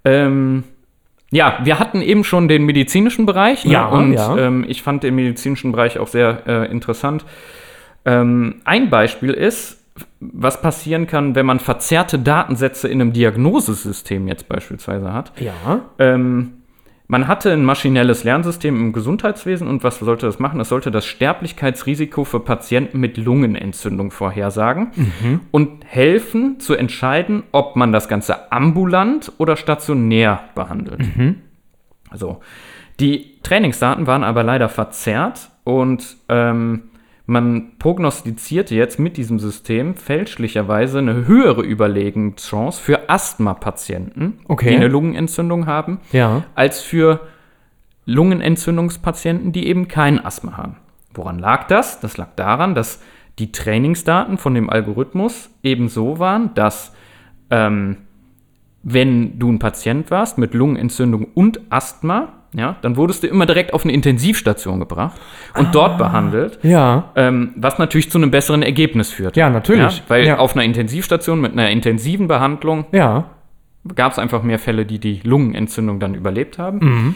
Ähm, ja, wir hatten eben schon den medizinischen Bereich. Ne? Ja, und ja. Ähm, ich fand den medizinischen Bereich auch sehr äh, interessant. Ähm, ein Beispiel ist, was passieren kann, wenn man verzerrte Datensätze in einem Diagnosesystem jetzt beispielsweise hat. Ja. Ähm, man hatte ein maschinelles Lernsystem im Gesundheitswesen und was sollte das machen? Es sollte das Sterblichkeitsrisiko für Patienten mit Lungenentzündung vorhersagen und helfen zu entscheiden, ob man das Ganze ambulant oder stationär behandelt. So. Die Trainingsdaten waren aber leider verzerrt und ähm, man prognostizierte jetzt mit diesem System fälschlicherweise eine höhere Überlegenschance für Asthma-Patienten, Okay. die eine Lungenentzündung haben, Ja. als für Lungenentzündungspatienten, die eben kein Asthma haben. Woran lag das? Das lag daran, dass die Trainingsdaten von dem Algorithmus eben so waren, dass ähm, wenn du ein Patient warst mit Lungenentzündung und Asthma, ja, dann wurdest du immer direkt auf eine Intensivstation gebracht und dort behandelt. Ja. Ähm, was natürlich zu einem besseren Ergebnis führt. Ja, natürlich. weil Ja. auf einer Intensivstation mit einer intensiven Behandlung Ja. gab es einfach mehr Fälle, die die Lungenentzündung dann überlebt haben. Mhm.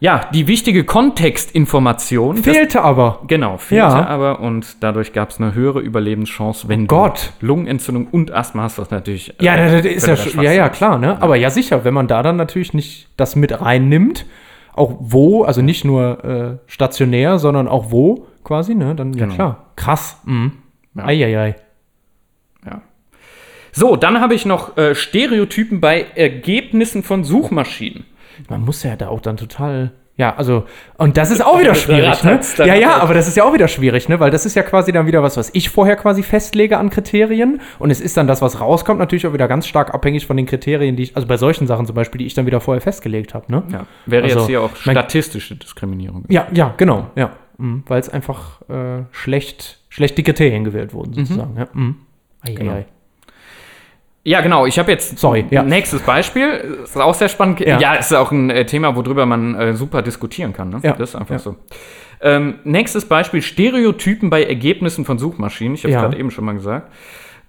Ja, die wichtige Kontextinformation. das- Fehlte aber. Genau, fehlte Ja. aber und dadurch gab es eine höhere Überlebenschance, wenn Gott. du Lungenentzündung und Asthma hast, was natürlich. Ja, äh, das, das ist ja, ja, ja, klar, ne? Aber ja, sicher, wenn man da dann natürlich nicht das mit reinnimmt, auch wo, also nicht nur äh, stationär, sondern auch wo quasi, ne? Dann, ja Genau. klar. Krass. Mhm. Ja. Eieiei. Ja. So, dann habe ich noch äh, Stereotypen bei Ergebnissen von Suchmaschinen. Man muss ja da auch dann total. Ja, also, und das ist auch wieder <laughs> schwierig, ne? Ja, ja, rattert's. aber das ist ja auch wieder schwierig, ne? Weil das ist ja quasi dann wieder was, was ich vorher quasi festlege an Kriterien. Und es ist dann das, was rauskommt, natürlich auch wieder ganz stark abhängig von den Kriterien, die ich, also bei solchen Sachen zum Beispiel, die ich dann wieder vorher festgelegt habe, ne? Ja. Wäre Also, jetzt hier auch mein- statistische Diskriminierung. Ja, ja, genau, ja. Mhm, Weil es einfach äh, schlecht, schlecht die Kriterien gewählt wurden, sozusagen. Ja. Mhm. Ei, Genau. ei. Ja, genau. Ich habe jetzt Sorry, ja. nächstes Beispiel. Ist auch sehr spannend. Ja. Ja, ist auch ein äh, Thema, worüber man äh, super diskutieren kann. Ne? Ja. Das ist einfach Ja. so. Ähm, nächstes Beispiel: Stereotypen bei Ergebnissen von Suchmaschinen. Ich habe es Ja. gerade eben schon mal gesagt.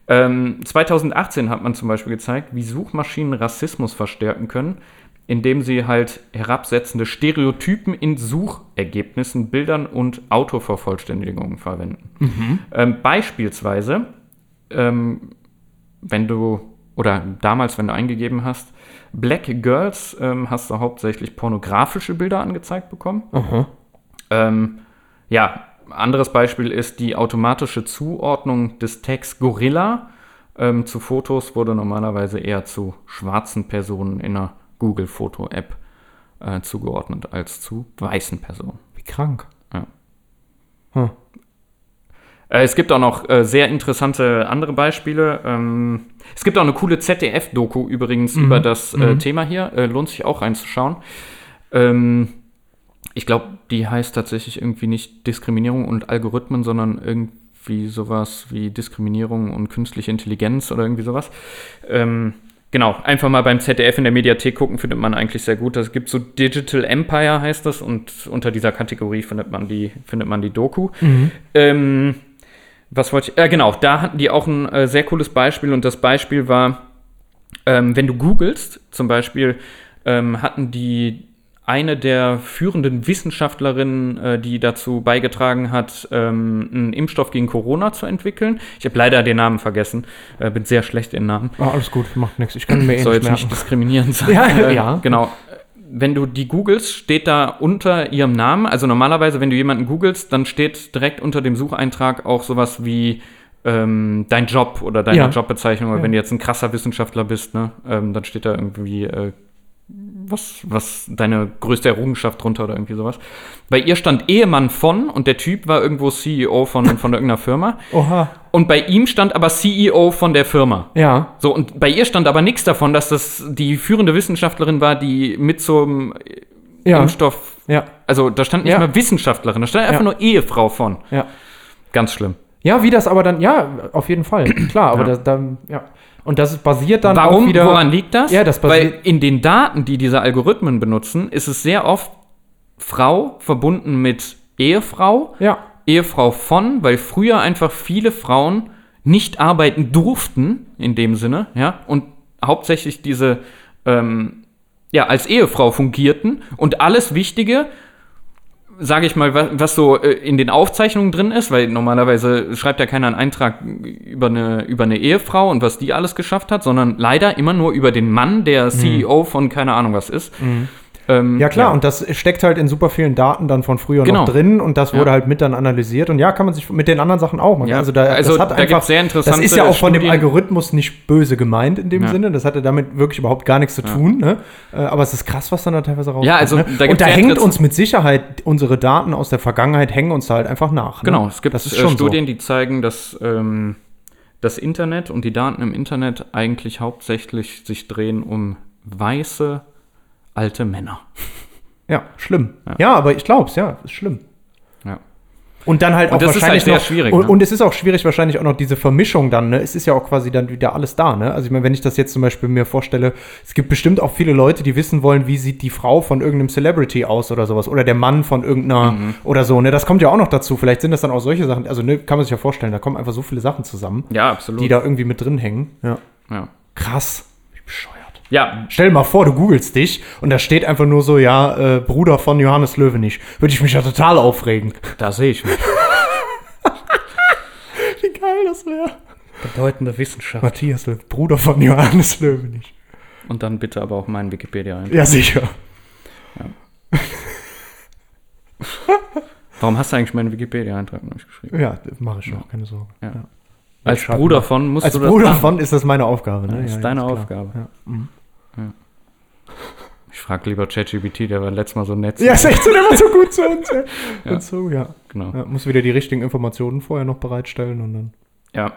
Ähm, 2018 hat man zum Beispiel gezeigt, wie Suchmaschinen Rassismus verstärken können, indem sie halt herabsetzende Stereotypen in Suchergebnissen, Bildern und Autovervollständigungen verwenden. Mhm. Ähm, beispielsweise, ähm, wenn du, oder damals, wenn du eingegeben hast, Black Girls, ähm, hast du hauptsächlich pornografische Bilder angezeigt bekommen. Aha. Ähm, ja, anderes Beispiel ist die automatische Zuordnung des Tags Gorilla ähm, zu Fotos wurde normalerweise eher zu schwarzen Personen in einer Google-Foto-App äh, zugeordnet als zu weißen Personen. Wie krank. Ja. Hm. Äh, Es gibt auch noch äh, sehr interessante andere Beispiele. Ähm, es gibt auch eine coole ZDF-Doku übrigens Mhm. über das äh, Thema hier. Lohnt sich auch reinzuschauen. Ähm, ich glaube, die heißt tatsächlich irgendwie nicht Diskriminierung und Algorithmen, sondern irgendwie sowas wie Diskriminierung und künstliche Intelligenz oder irgendwie sowas. Ähm, genau, einfach mal beim ZDF in der Mediathek gucken, findet man eigentlich sehr gut. Es gibt so Digital Empire heißt das und unter dieser Kategorie findet man die, findet man die Doku. Ähm, was wollte ich? Äh, genau, da hatten die auch ein äh, sehr cooles Beispiel und das Beispiel war, ähm, wenn du googelst, zum Beispiel ähm, hatten die eine der führenden Wissenschaftlerinnen, äh, die dazu beigetragen hat, ähm, einen Impfstoff gegen Corona zu entwickeln. Ich habe leider den Namen vergessen, äh, bin sehr schlecht in Namen. Ah, alles gut, macht nichts. Ich kann mir eh Soll nicht jetzt nicht merken. diskriminierend <laughs> sein. Ja, Äh, ja. Genau. Wenn du die googelst, steht da unter ihrem Namen, also normalerweise, wenn du jemanden googelst, dann steht direkt unter dem Sucheintrag auch sowas wie ähm, dein Job oder deine Ja. Jobbezeichnung. Oder Ja. wenn du jetzt ein krasser Wissenschaftler bist, ne, ähm, dann steht da irgendwie äh, was, was deine größte Errungenschaft drunter oder irgendwie sowas. Bei ihr stand Ehemann von und der Typ war irgendwo CEO von, von irgendeiner Firma. <laughs> Oha. Und bei ihm stand aber CEO von der Firma. Ja. So, und bei ihr stand aber nichts davon, dass das die führende Wissenschaftlerin war, die mit zum Ja. Impfstoff. Ja. Also da stand nicht Ja. mal Wissenschaftlerin, da stand einfach Ja. nur Ehefrau von. Ja. Ganz schlimm. Ja, wie das aber dann, ja, auf jeden Fall. <clears throat> Klar, aber Ja. dann, ja. Und das basiert dann Warum? auch wieder. Woran liegt das? Ja, das Weil basiert- in den Daten, die diese Algorithmen benutzen, ist es sehr oft Frau verbunden mit Ehefrau, Ja. Ehefrau von, weil früher einfach viele Frauen nicht arbeiten durften, in dem Sinne, ja, und hauptsächlich diese, ähm, ja, als Ehefrau fungierten und alles Wichtige, sage ich mal, was, was so äh, in den Aufzeichnungen drin ist, weil normalerweise schreibt ja keiner einen Eintrag über eine, über eine Ehefrau und was die alles geschafft hat, sondern leider immer nur über den Mann, der CEO von keine Ahnung was ist. Ähm, Ja klar, und das steckt halt in super vielen Daten dann von früher Genau. noch drin und das wurde Ja. halt mit dann analysiert und ja, kann man sich mit den anderen Sachen auch machen. Ja, Also da, also das hat da einfach, sehr interessante Das ist ja auch von dem. Algorithmus nicht böse gemeint in dem Ja. Sinne. Das hatte damit wirklich überhaupt gar nichts zu tun. Ne? Äh, Aber es ist krass, was dann da teilweise rauskommt. Ja, also ne? da und da hängt uns mit Sicherheit unsere Daten aus der Vergangenheit hängen uns da halt einfach nach. Ne? Genau, es gibt äh, schon Studien, die zeigen, dass ähm, das Internet und die Daten im Internet eigentlich hauptsächlich sich drehen um weiße alte Männer. Ja, schlimm. Ja, aber ich glaube es, ja, ist schlimm. Ja. Und dann halt Und auch das ist wahrscheinlich halt sehr noch, schwierig, Und, ne? und es ist auch schwierig wahrscheinlich auch noch diese Vermischung dann. Ne? Es ist ja auch quasi dann wieder alles da. Ne? Also ich meine, wenn ich das jetzt zum Beispiel mir vorstelle, es gibt bestimmt auch viele Leute, die wissen wollen, wie sieht die Frau von irgendeinem Celebrity aus oder sowas oder der Mann von irgendeiner Mhm. oder so. Ne? Das kommt ja auch noch dazu. Vielleicht sind das dann auch solche Sachen. Also ne, kann man sich ja vorstellen, da kommen einfach so viele Sachen zusammen, Ja, absolut. die da irgendwie mit drin hängen. Ja. ja. Krass. Wie bescheuert. Ja, Stell dir mal vor, du googelst dich und da steht einfach nur so, ja, äh, Bruder von Johannes Löwenich. Würde ich mich ja total aufregen. da sehe ich mich. <laughs> Wie geil das wäre. Bedeutende Wissenschaft. Matthias Löw, Bruder von Johannes Löwenich. Und dann bitte aber auch meinen Wikipedia ein. Ja, sicher. Warum hast du eigentlich meinen Wikipedia-Eintrag noch nicht geschrieben? Ja, mache ich noch, keine Sorge. Ja. Ja. Als Bruder von musst Als du das Bruder machen. von ist das meine Aufgabe. Ne? Ja, ist Ja, deine. Aufgabe. Ja. Ich frage lieber ChatGPT, der war letztes Mal so nett. ja ist echt so, der war so gut zu uns. <laughs> Ja. Und so, ja. Genau. ja. Muss wieder die richtigen Informationen vorher noch bereitstellen und dann. Ja.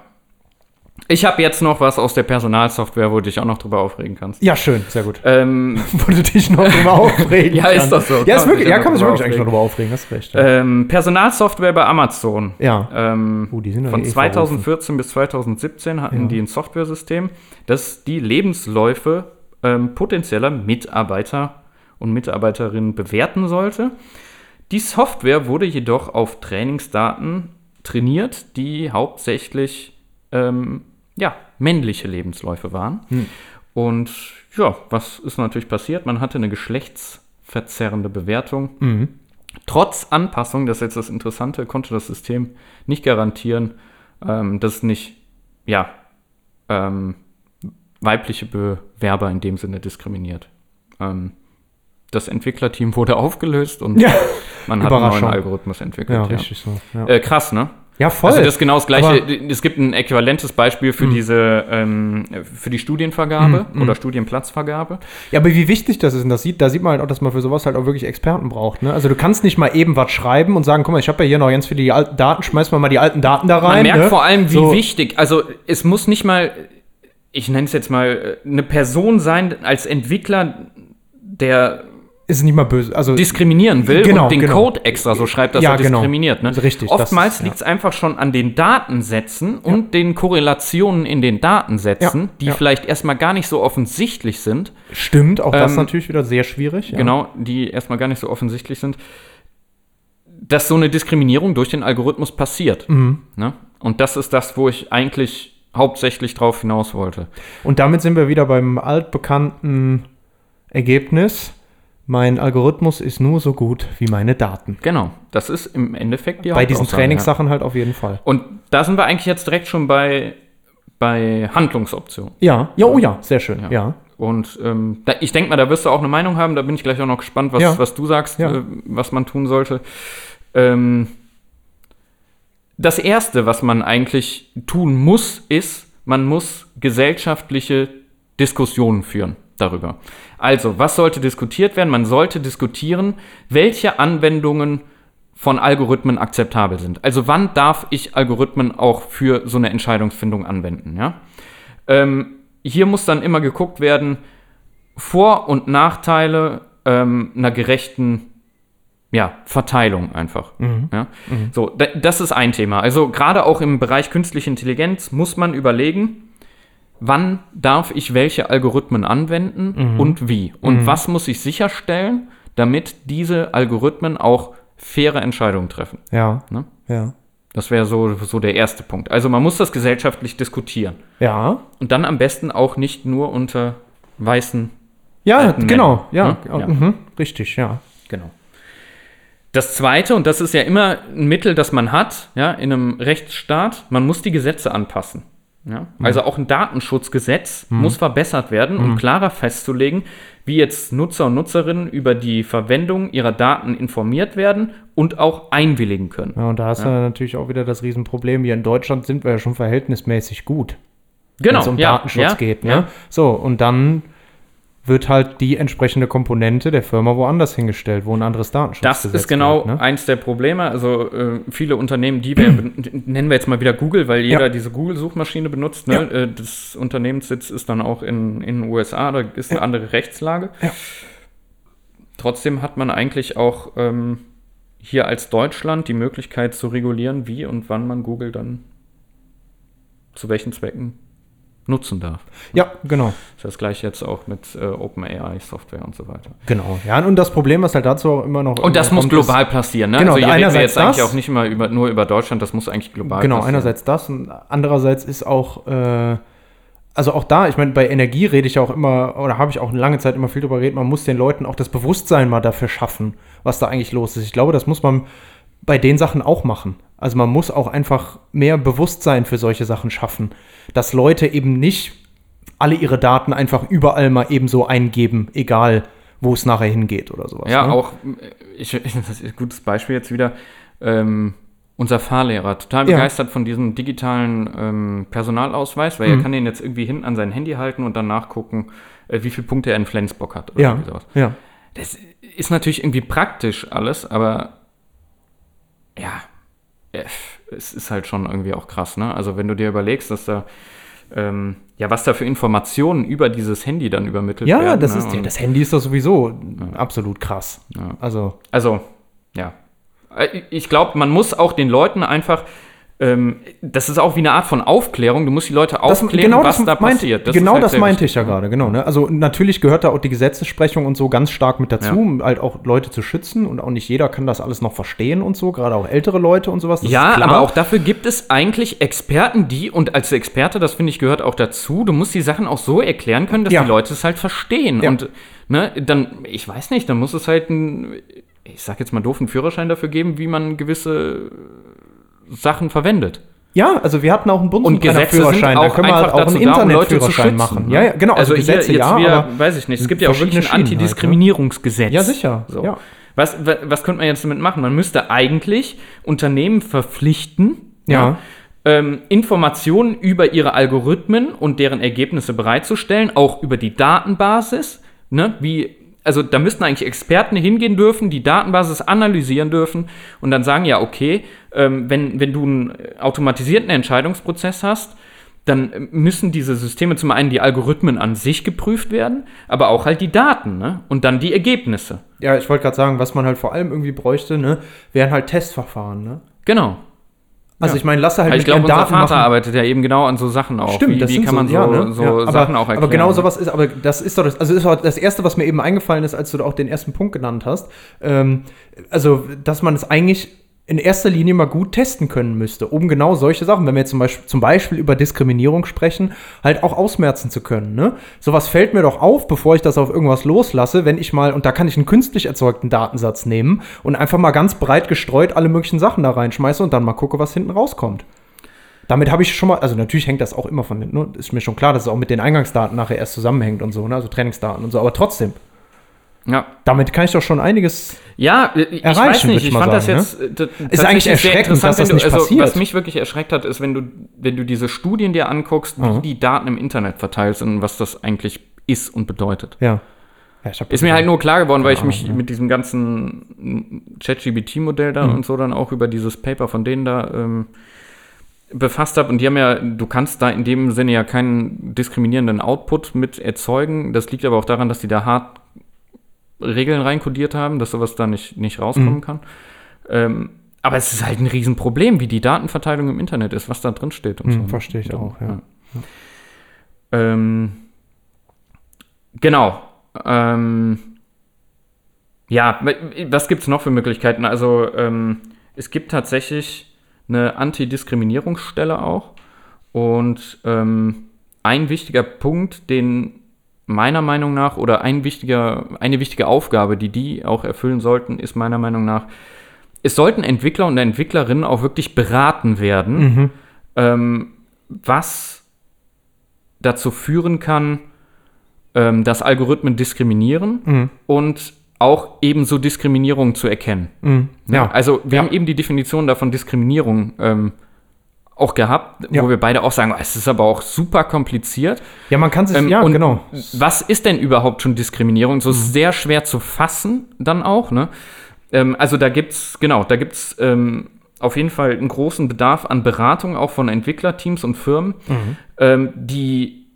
Ich habe jetzt noch was aus der Personalsoftware, wo du dich auch noch drüber aufregen kannst. Ja, schön, sehr gut. Ähm, <laughs> Wo du dich noch drüber <laughs> aufregen Ja, ist doch so. Ja, Kann ist wirklich, ja, kann man sich wirklich eigentlich noch drüber aufregen, hast recht. Ja. ähm, Personalsoftware bei Amazon. ja. Ähm, Uh, die sind von eh 2014 bis 2017 hatten Ja. die ein Softwaresystem, das die Lebensläufe ähm, potenzieller Mitarbeiter und Mitarbeiterinnen bewerten sollte. Die Software wurde jedoch auf Trainingsdaten trainiert, die hauptsächlich ähm, ja, männliche Lebensläufe waren. Hm. Und ja, was ist natürlich passiert? Man hatte eine geschlechtsverzerrende Bewertung. Mhm. Trotz Anpassung, das ist jetzt das Interessante, konnte das System nicht garantieren, ähm, dass es nicht, ja, ähm, weibliche Bewerber in dem Sinne diskriminiert. Ähm, das Entwicklerteam wurde aufgelöst und Ja. man hat einen neuen. Algorithmus entwickelt. Ja, Ja, richtig so. Ja, Äh, krass, ne? ja voll. Also das ist genau das gleiche. Aber- es gibt ein äquivalentes Beispiel für diese, ähm, für die Studienvergabe oder Studienplatzvergabe. Ja, aber wie wichtig das ist, und das sieht, da sieht man halt auch, dass man für sowas halt auch wirklich Experten braucht. Ne? Also du kannst nicht mal eben was schreiben und sagen, guck mal, ich habe ja hier noch ganz viele die alten Daten, schmeiß mal mal die alten Daten da rein. Man merkt ne? vor allem, wie So. wichtig, also es muss nicht mal, ich nenne es jetzt mal, äh, eine Person sein als Entwickler, der Ist nicht mal böse. Also diskriminieren will Genau, und den genau. Code extra so schreibt, dass Ja, er genau. diskriminiert. Ne? Richtig, das Oftmals ja. liegt es einfach schon an den Datensätzen und den Korrelationen in den Datensätzen, Ja, die ja. vielleicht erstmal gar nicht so offensichtlich sind. stimmt, auch das Ähm, natürlich wieder sehr schwierig. Ja. genau, die erstmal gar nicht so offensichtlich sind, dass so eine Diskriminierung durch den Algorithmus passiert. Mhm. Ne? Und das ist das, wo ich eigentlich hauptsächlich drauf hinaus wollte. Und damit sind wir wieder beim altbekannten Ergebnis. Mein Algorithmus ist nur so gut wie meine Daten. Genau, das ist im Endeffekt die Bei diesen Trainingssachen halt auf jeden Fall. Ja. Und da sind wir eigentlich jetzt direkt schon bei, bei Handlungsoptionen. Ja, ja, oh ja, sehr schön. Ja. Ja. Und ähm, da, ich denke mal, da wirst du auch eine Meinung haben. Da bin ich gleich auch noch gespannt, was, Ja. was du sagst, Ja. äh, was man tun sollte. Ähm, das Erste, was man eigentlich tun muss, ist, man muss gesellschaftliche Diskussionen führen darüber. Also, was sollte diskutiert werden? Man sollte diskutieren, welche Anwendungen von Algorithmen akzeptabel sind. Also, wann darf ich Algorithmen auch für so eine Entscheidungsfindung anwenden? Ja? Ähm, hier muss dann immer geguckt werden, Vor- und Nachteile ähm, einer gerechten ja, Verteilung einfach. Ja? So, da, das ist ein Thema. Also gerade auch im Bereich künstliche Intelligenz muss man überlegen, wann darf ich welche Algorithmen anwenden und wie. Und was muss ich sicherstellen, damit diese Algorithmen auch faire Entscheidungen treffen. Ja. Ne? Ja. Das wäre so, so der erste Punkt. Also man muss das gesellschaftlich diskutieren. Ja. Und dann am besten auch nicht nur unter weißen. Ja, genau. Ja. ne? Ja. Mhm. Richtig, ja. Genau. Das zweite, und das ist ja immer ein Mittel, das man hat, ja, in einem Rechtsstaat, man muss die Gesetze anpassen. Ja? Also auch ein Datenschutzgesetz muss verbessert werden, um klarer festzulegen, wie jetzt Nutzer und Nutzerinnen über die Verwendung ihrer Daten informiert werden und auch einwilligen können. Ja, und da hast du natürlich auch wieder das Riesenproblem. Hier in Deutschland sind wir ja schon verhältnismäßig gut, wenn Genau, es um ja, Datenschutz ja, geht. Ne? Ja. So, und dann wird halt die entsprechende Komponente der Firma woanders hingestellt, wo ein anderes Datenschutzgesetz Das ist genau gilt, ne? eins der Probleme. Also äh, viele Unternehmen, die wir, nennen wir jetzt mal wieder Google, weil jeder Ja. diese Google-Suchmaschine benutzt. Ne? Äh, das Unternehmenssitz ist dann auch in, in den USA, da ist eine andere Rechtslage. Ja. Trotzdem hat man eigentlich auch ähm, hier als Deutschland die Möglichkeit zu regulieren, wie und wann man Google dann zu welchen Zwecken nutzen darf. Ja, genau. Das ist das gleiche jetzt auch mit äh, OpenAI-Software und so weiter. Genau. Ja, und das Problem, was halt dazu auch immer noch. Und das muss kommt, ist- global passieren, ne? Genau, also hier reden einerseits jetzt eigentlich auch nicht immer über, nur über Deutschland, das muss eigentlich global Genau, passieren. einerseits das und andererseits ist auch, äh, also auch da, ich meine, bei Energie rede ich ja auch immer, oder habe ich auch eine lange Zeit immer viel drüber geredet, man muss den Leuten auch das Bewusstsein mal dafür schaffen, was da eigentlich los ist. Ich glaube, das muss man bei den Sachen auch machen. Also man muss auch einfach mehr Bewusstsein für solche Sachen schaffen, dass Leute eben nicht alle ihre Daten einfach überall mal ebenso eingeben, egal wo es nachher hingeht oder sowas. Ja, ne? auch, ich, <laughs> das ist ein gutes Beispiel jetzt wieder, ähm, unser Fahrlehrer, total Ja. begeistert von diesem digitalen ähm, Personalausweis, weil Mhm. er kann den jetzt irgendwie hinten an sein Handy halten und dann nachgucken, äh, wie viele Punkte er in Flensburg hat oder Ja, sowas. ja. Das ist natürlich irgendwie praktisch alles, aber ja, es ist halt schon irgendwie auch krass, ne? Also wenn du dir überlegst, dass da ähm, ja, was da für Informationen über dieses Handy dann übermittelt Ja, werden. das ne? ist ja, das Handy ist doch sowieso absolut krass. Ja. Also Also, ja. Äh, Ich glaube, man muss auch den Leuten einfach, ähm, das ist auch wie eine Art von Aufklärung, du musst die Leute Das, aufklären, genau was das da meint, passiert. ist genau halt das meinte ich ja gerade, genau. Ne? Also natürlich gehört da auch die Gesetzessprechung und so ganz stark mit dazu, Ja. um halt auch Leute zu schützen und auch nicht jeder kann das alles noch verstehen und so, gerade auch ältere Leute und sowas. das Ja, aber auch dafür gibt es eigentlich Experten, die, und als Experte, das finde ich, gehört auch dazu, du musst die Sachen auch so erklären können, dass Ja. die Leute es halt verstehen. Ja. Und ne, dann, ich weiß nicht, dann muss es halt ein, ich sag jetzt mal doof, einen Führerschein dafür geben, wie man gewisse Sachen verwendet. Ja, also wir hatten auch einen Bundesführerschein, da können wir halt auch einen Internetführerschein machen. ne? Ja, ja, genau, also, hier Gesetze jetzt ja, aber weiß ich nicht, es gibt ja auch wirklich ein halt, ne? Antidiskriminierungsgesetz. Ja, sicher, So. ja. Was, wa- was könnte man jetzt damit machen? Man müsste eigentlich Unternehmen verpflichten, Ja. ähm, Informationen über ihre Algorithmen und deren Ergebnisse bereitzustellen, auch über die Datenbasis. Ne? Wie, also da müssten eigentlich Experten hingehen dürfen, die Datenbasis analysieren dürfen und dann sagen, ja, okay, ähm, wenn, wenn du einen automatisierten Entscheidungsprozess hast, dann müssen diese Systeme zum einen die Algorithmen an sich geprüft werden, aber auch halt die Daten ne? und dann die Ergebnisse. Ja, ich wollte gerade sagen, was man halt vor allem irgendwie bräuchte, ne, wären halt Testverfahren, ne? Genau. Also Ja. ich meine, lasse halt ich glaube, unser Daten Vater machen. arbeitet ja eben genau an so Sachen auch. Stimmt, wie, das wie kann man so, ja, ne? so Ja, aber, Sachen auch erklären? Aber genau sowas ist, aber das ist doch das, also ist auch das erste, was mir eben eingefallen ist, als du auch den ersten Punkt genannt hast. Ähm, also, dass man es eigentlich in erster Linie mal gut testen können müsste, um genau solche Sachen, wenn wir jetzt zum Beispiel, zum Beispiel über Diskriminierung sprechen, halt auch ausmerzen zu können. Ne? Sowas fällt mir doch auf, bevor ich das auf irgendwas loslasse, wenn ich mal, und da kann ich einen künstlich erzeugten Datensatz nehmen und einfach mal ganz breit gestreut alle möglichen Sachen da reinschmeiße und dann mal gucke, was hinten rauskommt. Damit habe ich schon mal, also natürlich hängt das auch immer von ne, ist mir schon klar, dass es auch mit den Eingangsdaten nachher erst zusammenhängt und so, ne, also Trainingsdaten und so, aber trotzdem, Ja, damit kann ich doch schon einiges. ja äh, ich Erreichen, nicht, ich ich fand das sagen, jetzt äh, t- eigentlich tatsächlich sehr erschreckend, interessant, dass das wenn nicht du, also, passiert. Was mich wirklich erschreckt hat, ist, wenn du, wenn du diese Studien dir anguckst, wie Mhm. die Daten im Internet verteilt sind und was das eigentlich ist und bedeutet. Ja. ja Ist mir halt nur klar geworden, weil ich mich Ahnung, mit diesem ganzen ChatGBT-Modell da Mhm. und so dann auch über dieses Paper von denen da ähm, befasst habe. Und die haben ja, du kannst da in dem Sinne ja keinen diskriminierenden Output mit erzeugen. Das liegt aber auch daran, dass die da hart Regeln reinkodiert haben, dass sowas da nicht, nicht rauskommen Mhm. kann. Ähm, aber es ist halt ein Riesenproblem, wie die Datenverteilung im Internet ist, was da drin steht und Hm, so. ne? verstehe ich auch, ja. Ähm, genau. Ähm, ja, was gibt es noch für Möglichkeiten? Also ähm, es gibt tatsächlich eine Antidiskriminierungsstelle auch. Und ähm, ein wichtiger Punkt, den meiner Meinung nach, oder ein wichtiger, eine wichtige Aufgabe, die die auch erfüllen sollten, ist meiner Meinung nach, es sollten Entwickler und Entwicklerinnen auch wirklich beraten werden, Mhm. ähm, was dazu führen kann, ähm, dass Algorithmen diskriminieren und auch ebenso Diskriminierung zu erkennen. Ja. Also wir Ja. haben eben die Definition davon Diskriminierung ähm, auch gehabt, Ja. wo wir beide auch sagen, es ist aber auch super kompliziert. Ja, man kann sich, Ähm, ja, genau. Was ist denn überhaupt schon Diskriminierung? So Mhm. sehr schwer zu fassen dann auch, ne? Ähm, also da gibt's, genau, da gibt's ähm, auf jeden Fall einen großen Bedarf an Beratung auch von Entwicklerteams und Firmen. Mhm. Ähm, die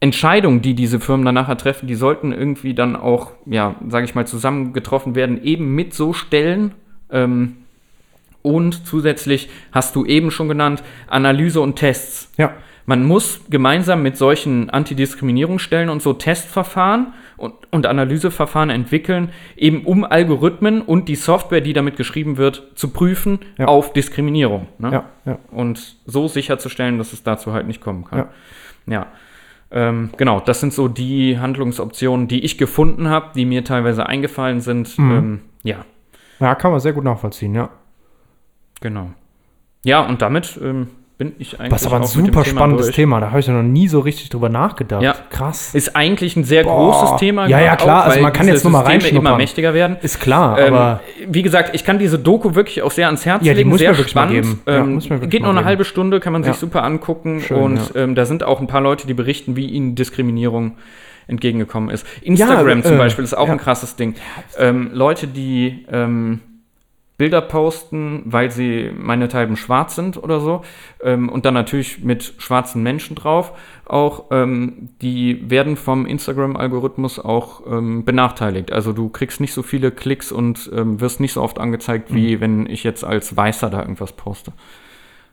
Entscheidungen, die diese Firmen dann nachher treffen, die sollten irgendwie dann auch, ja, sage ich mal, zusammengetroffen werden, eben mit so Stellen. Ähm, und zusätzlich hast du eben schon genannt, Analyse und Tests. Ja. Man muss gemeinsam mit solchen Antidiskriminierungsstellen und so Testverfahren und, und Analyseverfahren entwickeln, eben um Algorithmen und die Software, die damit geschrieben wird, zu prüfen Ja. auf Diskriminierung. Ne? Ja, ja. Und so sicherzustellen, dass es dazu halt nicht kommen kann. Ja. Ja. Ähm, genau, das sind so die Handlungsoptionen, die ich gefunden habe, die mir teilweise eingefallen sind. Mhm. Ähm, ja, Ja, kann man sehr gut nachvollziehen, ja. Genau. Ja, und damit ähm, bin ich eigentlich. Das ist aber ein super spannendes durch. Thema. Da habe ich ja noch nie so richtig drüber nachgedacht. Ja. Krass. Ist eigentlich ein sehr Boah. großes Thema. Ja, ja, klar. auch, Also man kann jetzt nur mal Systeme immer reinschnuppern. mächtiger werden. Ist klar, Ähm, aber wie gesagt, ich kann diese Doku wirklich auch sehr ans Herz Ja, die legen. muss sehr wirklich mal spannend. geben. Ja, Ähm, muss wirklich geht mal nur eine halbe Stunde, kann man sich Ja. super angucken. Schön, und ähm, da sind auch ein paar Leute, die berichten, wie ihnen Diskriminierung entgegengekommen ist. Instagram äh, zum Beispiel ist auch ein krasses Ding. Ähm, Leute, die ähm, Bilder posten, weil sie meinethalben schwarz sind oder so. Ähm, und dann natürlich mit schwarzen Menschen drauf. Auch ähm, die werden vom Instagram-Algorithmus auch ähm, benachteiligt. Also du kriegst nicht so viele Klicks und ähm, wirst nicht so oft angezeigt, Mhm. wie wenn ich jetzt als Weißer da irgendwas poste.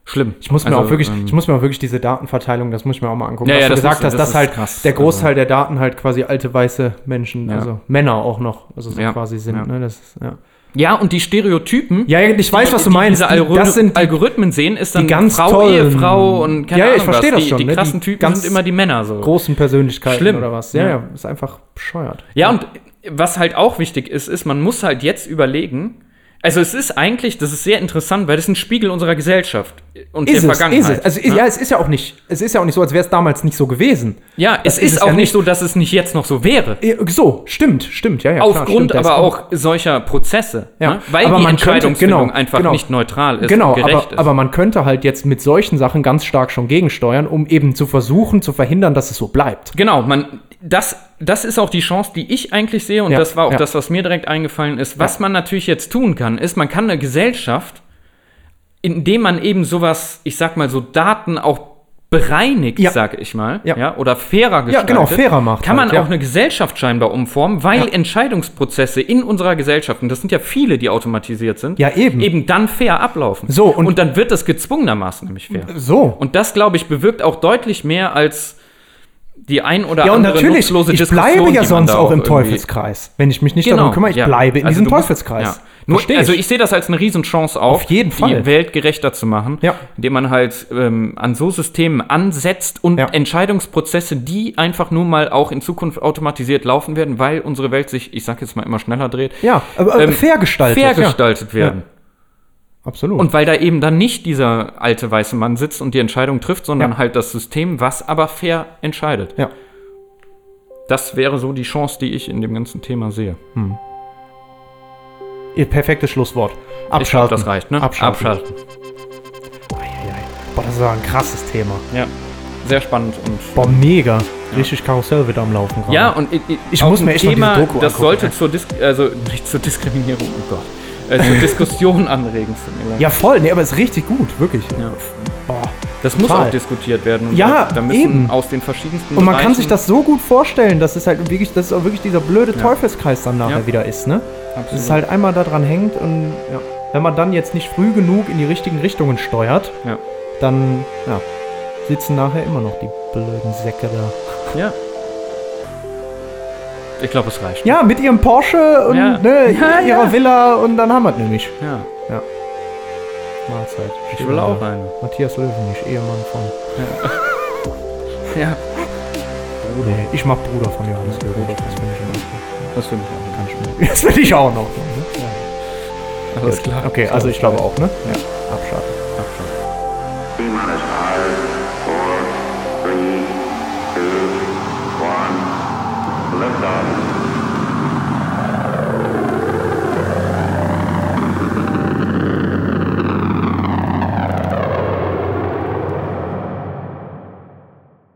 Schlimm. ich muss mir Also, auch wirklich, ähm, ich muss mir auch wirklich diese Datenverteilung, das muss ich mir auch mal angucken. Ja, was ja, du das gesagt muss- hast, das dass ist halt krass. der Großteil Also- der Daten halt quasi alte weiße Menschen, Ja. also Männer auch noch, also so Ja. quasi sind. Ne? Das ist, ja. Ja, und die Stereotypen. ja, ja, ich weiß, was du die meinst. Die- Algorithmen, das sind die, Algorithmen sehen, ist dann die ganz Frau, tollen- Ehefrau und keine Ja, ja, ich Ahnung verstehe was. das die, schon, Die ne? Die krassen Typen ganz sind immer die Männer so. großen Persönlichkeiten Schlimm. oder was. Ja, Ja. ja, ist einfach bescheuert. Ja, und was halt auch wichtig ist, ist, man muss halt jetzt überlegen, also es ist eigentlich, das ist sehr interessant, weil das ist ein Spiegel unserer Gesellschaft und Ist der es, Vergangenheit. ist es. Also, ne? ja, es ist ja auch nicht, es ist ja auch nicht so, als wäre es damals nicht so gewesen. ja, es das ist ist es auch ja nicht so, dass es nicht jetzt noch so wäre. Eh, So, stimmt, stimmt, ja, ja. klar, Aufgrund stimmt, da ist aber auch solcher Prozesse, Ja, ne? weil aber die man könnte- Entscheidungsfindung genau, einfach genau. nicht neutral ist Genau, und gerecht aber, ist. aber man könnte halt jetzt mit solchen Sachen ganz stark schon gegensteuern, um eben zu versuchen, zu verhindern, dass es so bleibt. Genau, man, das, das ist auch die Chance, die ich eigentlich sehe, und Ja, das war auch ja. das, was mir direkt eingefallen ist. Was man natürlich jetzt tun kann, ist, man kann eine Gesellschaft, indem man eben sowas, ich sag mal so, Daten auch bereinigt, Ja. sag ich mal, ja. Ja. oder fairer gestaltet, genau, fairer macht kann man halt, ja. auch eine Gesellschaft scheinbar umformen, weil Ja. Entscheidungsprozesse in unserer Gesellschaft, und das sind ja viele, die automatisiert sind, Ja, eben. eben dann fair ablaufen. So, und- und dann wird das gezwungenermaßen nämlich fair. So. Und das, glaube ich, bewirkt auch deutlich mehr als die ein oder ja, und andere natürlich, ich bleibe ja sonst auch im Teufelskreis. Wenn ich mich nicht Genau, darum kümmere, ich ja. bleibe in Also diesem du musst- Teufelskreis. Ja. Nur, Versteh also ich. sehe das als eine Riesenchance auch, Auf jeden Fall. die Welt gerechter zu machen, Ja. indem man halt ähm, an so Systemen ansetzt und. Entscheidungsprozesse, die einfach nur mal auch in Zukunft automatisiert laufen werden, weil unsere Welt sich, ich sag jetzt mal immer schneller dreht, Ja, aber äh, ähm, fair gestaltet. fair gestaltet werden. Absolut. Und weil da eben dann nicht dieser alte weiße Mann sitzt und die Entscheidung trifft, sondern Ja. halt das System, was aber fair entscheidet. ja. Das wäre so die Chance, die ich in dem ganzen Thema sehe. Ihr perfektes Schlusswort. Ich glaube, Abschalten. das reicht, ne? Abschalten. Boah, das war ein krasses Thema. Ja. Sehr spannend und. Boah, mega. Richtig Karussell wieder am Laufen gerade. Ja, und ich, ich, Ich muss mir echt Thema, diese Doku das angucken, sollte ey. zur Dis also nicht zur Diskriminierung, oh Gott, äh, zur Diskussion <laughs> anregen. tut mir leid. Ja, voll. Nee, aber ist richtig gut, wirklich. Ja. Boah. Das muss Total. auch diskutiert werden. Und Ja, da, da müssen eben. aus den verschiedensten Und man kann Bereichen- sich das so gut vorstellen, dass es halt wirklich, dass es auch wirklich dieser blöde Ja. Teufelskreis dann nachher Ja. wieder ist, ne? Dass Absolut. es halt einmal daran hängt und ja. wenn man dann jetzt nicht früh genug in die richtigen Richtungen steuert, dann sitzen nachher immer noch die blöden Säcke da. Ja. <laughs> Ich glaube, es reicht. Ja, mit ihrem Porsche und Ja. ne, Ja, ihrer ja. Villa und dann haben wir es nämlich. Ja. Mahlzeit. Ich will auch eine. Matthias Löwenich, Ehemann von. Ja. <laughs> Nee, ich mach Bruder von Johannes Löwenich. Das finde ich Ordnung. Das finde ich auch. Ganz schön. Das finde ich auch noch. Ne? Alles klar. Okay, also ich glaube auch, ne? Ja.